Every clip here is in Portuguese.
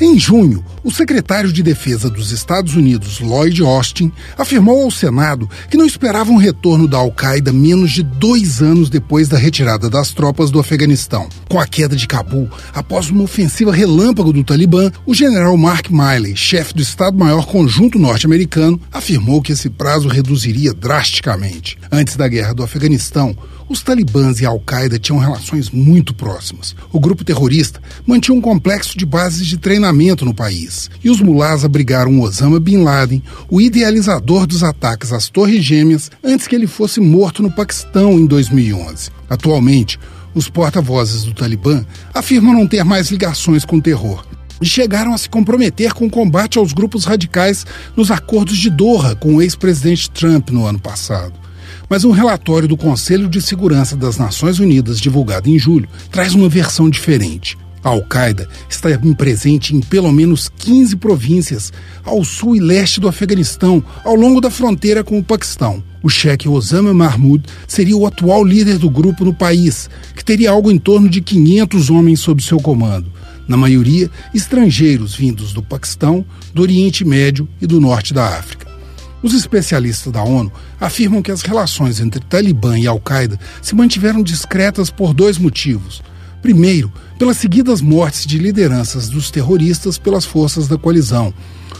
Em junho, o secretário de Defesa dos Estados Unidos, Lloyd Austin, afirmou ao Senado que não esperava um retorno da Al-Qaeda menos de dois anos depois da retirada das tropas do Afeganistão. Com a queda de Cabul, após uma ofensiva relâmpago do Talibã, o general Mark Milley, chefe do Estado-Maior Conjunto Norte-Americano, afirmou que esse prazo reduziria drasticamente. Antes da guerra do Afeganistão, os talibãs e a Al-Qaeda tinham relações muito próximas. O grupo terrorista mantinha um complexo de bases de treinamento no país. E os mulás abrigaram Osama Bin Laden, o idealizador dos ataques às Torres Gêmeas, antes que ele fosse morto no Paquistão em 2011. Atualmente, os porta-vozes do Talibã afirmam não ter mais ligações com o terror e chegaram a se comprometer com o combate aos grupos radicais nos acordos de Doha com o ex-presidente Trump no ano passado. Mas um relatório do Conselho de Segurança das Nações Unidas, divulgado em julho, traz uma versão diferente. A Al-Qaeda está presente em pelo menos 15 províncias ao sul e leste do Afeganistão, ao longo da fronteira com o Paquistão. O chefe Osama Mahmoud seria o atual líder do grupo no país, que teria algo em torno de 500 homens sob seu comando, na maioria estrangeiros vindos do Paquistão, do Oriente Médio e do norte da África. Os especialistas da ONU afirmam que as relações entre Talibã e Al-Qaeda se mantiveram discretas por dois motivos. Primeiro, pelas seguidas mortes de lideranças dos terroristas pelas forças da coalizão,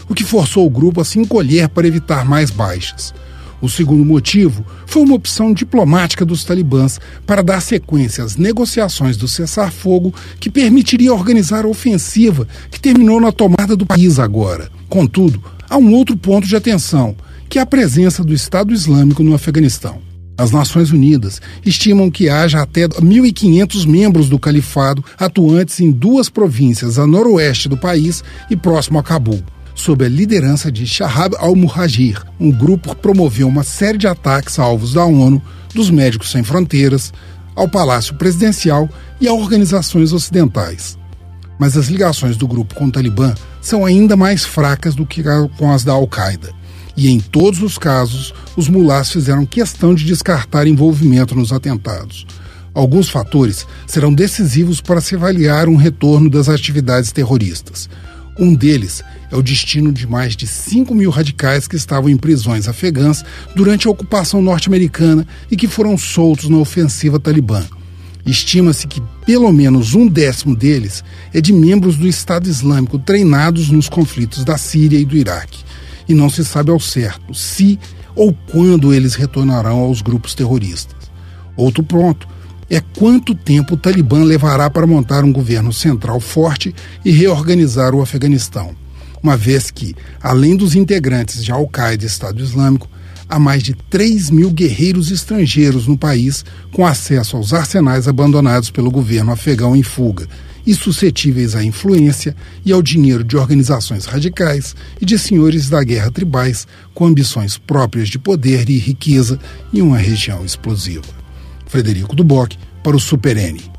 o que forçou o grupo a se encolher para evitar mais baixas. O segundo motivo foi uma opção diplomática dos talibãs para dar sequência às negociações do cessar-fogo que permitiria organizar a ofensiva que terminou na tomada do país agora. Contudo, há um outro ponto de atenção que é a presença do Estado Islâmico no Afeganistão. As Nações Unidas estimam que haja até 1.500 membros do califado atuantes em duas províncias a noroeste do país e próximo a Cabul, sob a liderança de Shahab al-Muhajir, um grupo promoveu uma série de ataques a alvos da ONU, dos Médicos Sem Fronteiras, ao Palácio Presidencial e a organizações ocidentais. Mas as ligações do grupo com o Talibã são ainda mais fracas do que com as da Al-Qaeda e em todos os casos, os mulás fizeram questão de descartar envolvimento nos atentados. Alguns fatores serão decisivos para se avaliar um retorno das atividades terroristas. Um deles é o destino de mais de 5 mil radicais que estavam em prisões afegãs durante a ocupação norte-americana e que foram soltos na ofensiva talibã. Estima-se que pelo menos um décimo deles é de membros do Estado Islâmico treinados nos conflitos da Síria e do Iraque e não se sabe ao certo se ou quando eles retornarão aos grupos terroristas. Outro ponto é quanto tempo o Talibã levará para montar um governo central forte e reorganizar o Afeganistão, uma vez que, além dos integrantes de Al-Qaeda e Estado Islâmico, há mais de 3 mil guerreiros estrangeiros no país com acesso aos arsenais abandonados pelo governo afegão em fuga e suscetíveis à influência e ao dinheiro de organizações radicais e de senhores da guerra tribais com ambições próprias de poder e riqueza em uma região explosiva. Frederico Duboc para o Super N.